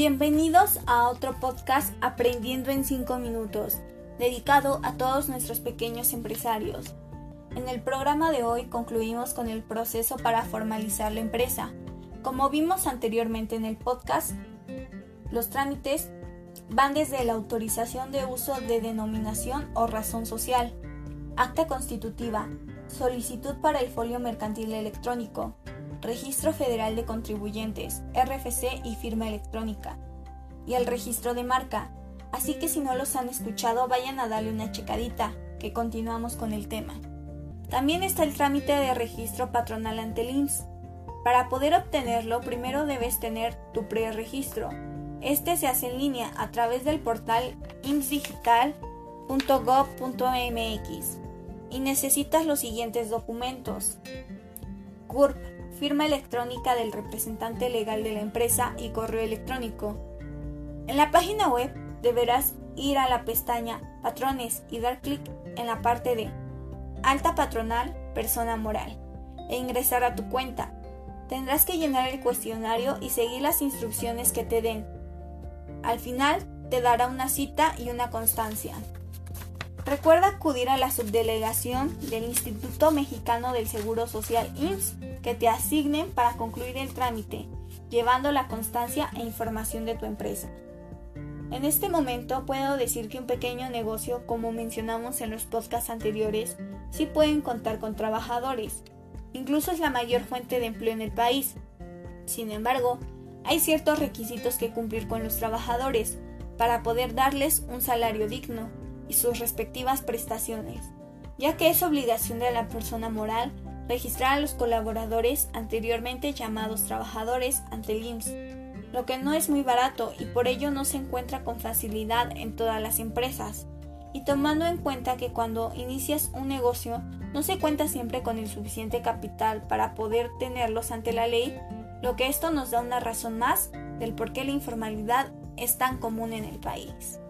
Bienvenidos a otro podcast Aprendiendo en 5 minutos, dedicado a todos nuestros pequeños empresarios. En el programa de hoy concluimos con el proceso para formalizar la empresa. Como vimos anteriormente en el podcast, los trámites van desde la autorización de uso de denominación o razón social, acta constitutiva, solicitud para el folio mercantil electrónico, Registro Federal de Contribuyentes, RFC y firma electrónica, y el registro de marca. Así que si no los han escuchado, vayan a darle una checadita, que continuamos con el tema. También está el trámite de registro patronal ante el IMSS. Para poder obtenerlo, primero debes tener tu preregistro. Este se hace en línea a través del portal imsdigital.gov.mx y necesitas los siguientes documentos. CURP, firma electrónica del representante legal de la empresa y correo electrónico. En la página web deberás ir a la pestaña Patrones y dar clic en la parte de Alta Patronal, Persona Moral e ingresar a tu cuenta. Tendrás que llenar el cuestionario y seguir las instrucciones que te den. Al final te dará una cita y una constancia. Recuerda acudir a la subdelegación del Instituto Mexicano del Seguro Social IMSS que te asignen para concluir el trámite, llevando la constancia e información de tu empresa. En este momento puedo decir que un pequeño negocio, como mencionamos en los podcasts anteriores, sí pueden contar con trabajadores. Incluso es la mayor fuente de empleo en el país. Sin embargo, hay ciertos requisitos que cumplir con los trabajadores para poder darles un salario digno y sus respectivas prestaciones, ya que es obligación de la persona moral registrar a los colaboradores anteriormente llamados trabajadores ante el IMSS, lo que no es muy barato y por ello no se encuentra con facilidad en todas las empresas. Y tomando en cuenta que cuando inicias un negocio no se cuenta siempre con el suficiente capital para poder tenerlos ante la ley, lo que esto nos da una razón más del por qué la informalidad es tan común en el país.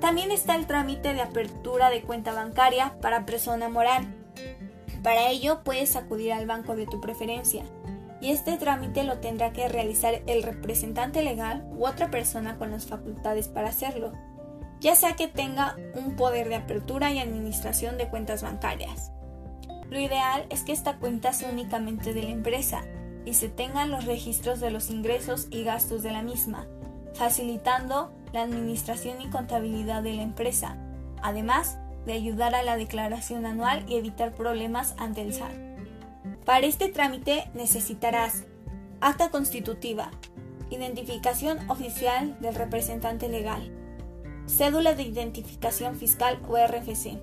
También está el trámite de apertura de cuenta bancaria para persona moral. Para ello puedes acudir al banco de tu preferencia y este trámite lo tendrá que realizar el representante legal u otra persona con las facultades para hacerlo, ya sea que tenga un poder de apertura y administración de cuentas bancarias. Lo ideal es que esta cuenta sea únicamente de la empresa y se tengan los registros de los ingresos y gastos de la misma, facilitando la administración y contabilidad de la empresa, además de ayudar a la declaración anual y evitar problemas ante el SAT. Para este trámite necesitarás acta constitutiva, identificación oficial del representante legal, cédula de identificación fiscal o RFC.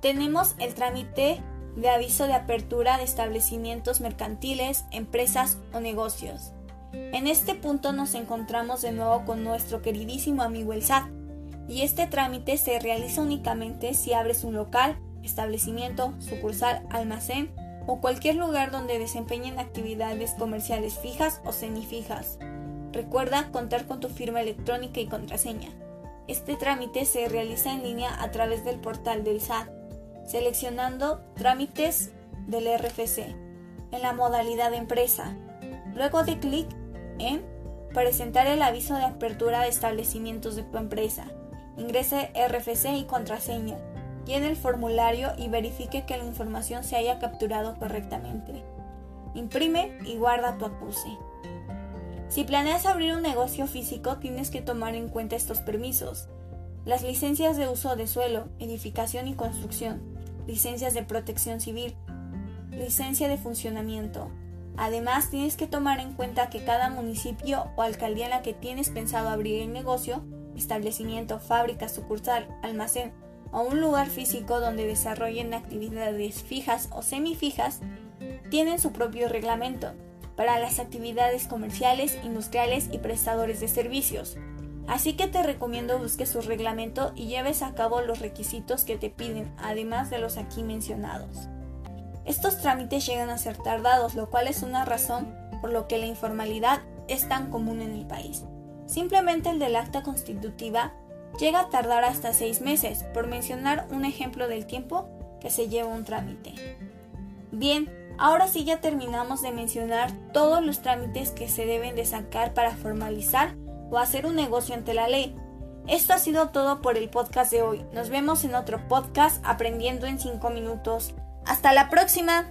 Tenemos el trámite de aviso de apertura de establecimientos mercantiles, empresas o negocios. En este punto nos encontramos de nuevo con nuestro queridísimo amigo el SAT, y este trámite se realiza únicamente si abres un local, establecimiento, sucursal, almacén o cualquier lugar donde desempeñen actividades comerciales fijas o semifijas. Recuerda contar con tu firma electrónica y contraseña. Este trámite se realiza en línea a través del portal del SAT, seleccionando Trámites del RFC en la modalidad de empresa. Luego de clic en Presentar el aviso de apertura de establecimientos de tu empresa. Ingrese RFC y contraseña. Llene el formulario y verifique que la información se haya capturado correctamente. Imprime y guarda tu acuse. Si planeas abrir un negocio físico, tienes que tomar en cuenta estos permisos. Las licencias de uso de suelo, edificación y construcción, licencias de protección civil, licencia de funcionamiento, Además, tienes que tomar en cuenta que cada municipio o alcaldía en la que tienes pensado abrir el negocio, establecimiento, fábrica, sucursal, almacén o un lugar físico donde desarrollen actividades fijas o semifijas, tienen su propio reglamento para las actividades comerciales, industriales y prestadores de servicios. Así que te recomiendo busques su reglamento y lleves a cabo los requisitos que te piden, además de los aquí mencionados. Estos trámites llegan a ser tardados, lo cual es una razón por lo que la informalidad es tan común en el país. Simplemente el del acta constitutiva llega a tardar hasta seis meses, por mencionar un ejemplo del tiempo que se lleva un trámite. Bien, Ahora sí ya terminamos de mencionar todos los trámites que se deben de sacar para formalizar o hacer un negocio ante la ley. Esto ha sido todo por el podcast de hoy. Nos vemos en otro podcast aprendiendo en 5 minutos. Hasta la próxima.